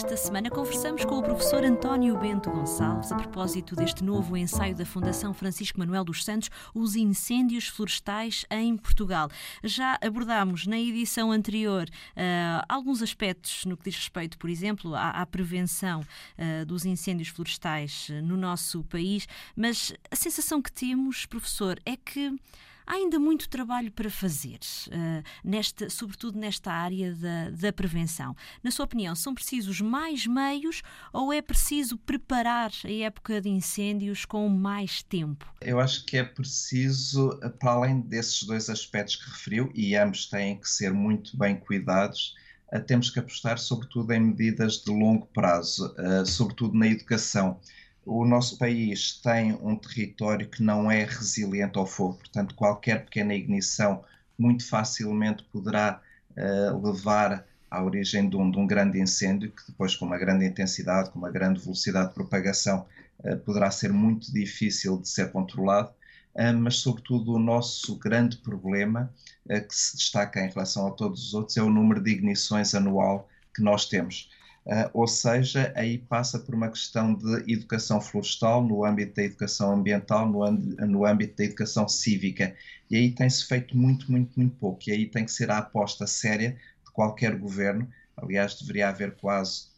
Esta semana conversamos com o professor António Bento Gonçalves a propósito deste novo ensaio da Fundação Francisco Manuel dos Santos, Os Incêndios Florestais em Portugal. Já abordámos na edição anterior uh, alguns aspectos no que diz respeito, por exemplo, à, à prevenção uh, dos incêndios florestais no nosso país, mas a sensação que temos, professor, é que Há ainda muito trabalho para fazer, uh, nesta, sobretudo nesta área da, da prevenção. Na sua opinião, são precisos mais meios ou é preciso preparar a época de incêndios com mais tempo? Eu acho que é preciso, para além desses dois aspectos que referiu, e ambos têm que ser muito bem cuidados, uh, temos que apostar sobretudo em medidas de longo prazo, uh, sobretudo na educação o nosso país tem um território que não é resiliente ao fogo, portanto, qualquer pequena ignição muito facilmente poderá uh, levar à origem de um, de um, grande incêndio, que depois, com uma grande intensidade, com uma grande velocidade de propagação, uh, poderá ser muito difícil de ser controlado. Uh, mas, sobretudo, o nosso grande problema, que se destaca em relação a todos os outros, é o número de ignições anual que nós temos. Uh, ou seja, aí passa por uma questão de educação florestal no âmbito da educação ambiental, no, no âmbito da educação cívica. E aí tem-se feito muito, muito, muito pouco. E aí tem que ser a aposta séria de qualquer governo. Aliás, deveria haver quase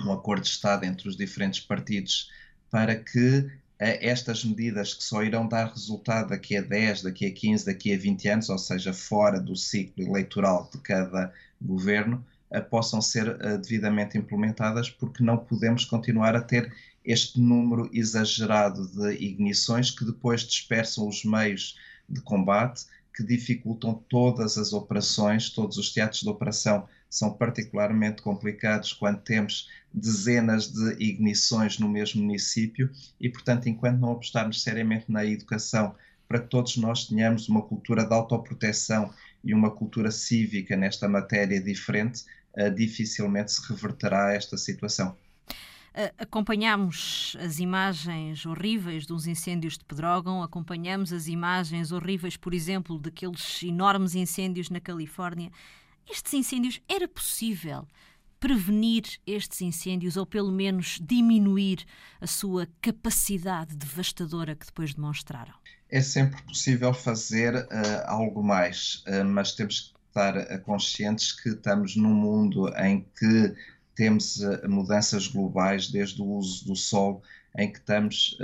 um acordo de Estado entre os diferentes partidos para que uh, estas medidas que só irão dar resultado daqui a 10, daqui a 15, daqui a 20 anos, ou seja, fora do ciclo eleitoral de cada governo, possam ser uh, devidamente implementadas, porque não podemos continuar a ter este número exagerado de ignições que depois dispersam os meios de combate, que dificultam todas as operações, todos os teatros de operação são particularmente complicados quando temos dezenas de ignições no mesmo município e, portanto, enquanto não apostarmos seriamente na educação para que todos nós tenhamos uma cultura de autoproteção e uma cultura cívica nesta matéria diferente, dificilmente se reverterá esta situação. Acompanhamos as imagens horríveis dos incêndios de Pedrógão, acompanhamos as imagens horríveis, por exemplo, daqueles enormes incêndios na Califórnia. Estes incêndios era possível prevenir estes incêndios ou pelo menos diminuir a sua capacidade devastadora que depois demonstraram? É sempre possível fazer uh, algo mais, uh, mas temos que estar conscientes que estamos num mundo em que temos uh, mudanças globais, desde o uso do sol, em que estamos,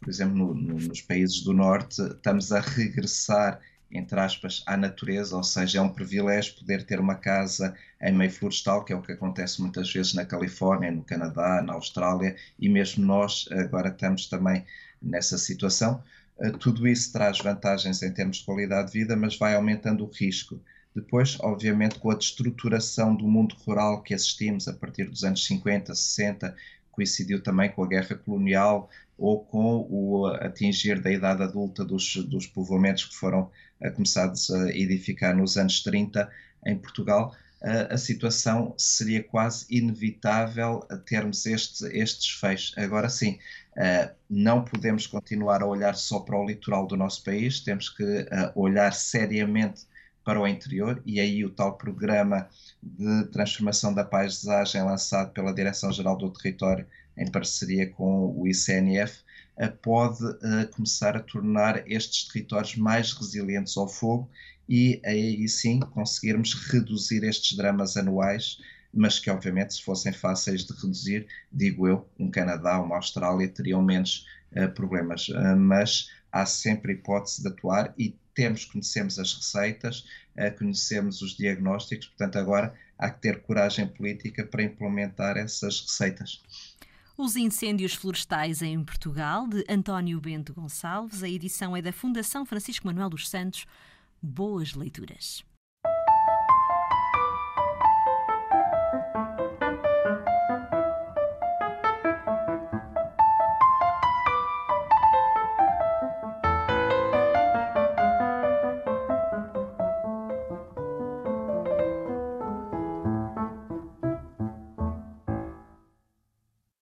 por exemplo, no, no, nos países do norte, estamos a regressar entre aspas, à natureza, ou seja, é um privilégio poder ter uma casa em meio florestal, que é o que acontece muitas vezes na Califórnia, no Canadá, na Austrália, e mesmo nós agora estamos também nessa situação. Eh, tudo isso traz vantagens em termos de qualidade de vida, mas vai aumentando o risco. Depois, obviamente, com a destruturação do mundo rural que assistimos a partir dos anos 50, 60, coincidiu também com a guerra colonial ou com o atingir da idade adulta dos, dos povoamentos que foram começados a edificar nos anos 30 em Portugal, a, a situação seria quase inevitável termos este, estes fechos. Agora sim, uh, não podemos continuar a olhar só para o litoral do nosso país, temos que uh, olhar seriamente para o interior e aí o tal programa de transformação da paisagem lançado pela Direção-Geral do Território em parceria com o ICNF pode uh, começar a tornar estes territórios mais resilientes ao fogo e aí sim conseguirmos reduzir estes dramas anuais, mas que obviamente se fossem fáceis de reduzir, digo eu, um Canadá, uma Austrália teriam menos uh, problemas, uh, mas há sempre hipótese de atuar e temos, conhecemos as receitas, conhecemos os diagnósticos, portanto agora há que ter coragem política para implementar essas receitas. Os Incêndios Florestais em Portugal, de António Bento Gonçalves. A edição é da Fundação Francisco Manuel dos Santos. Boas leituras.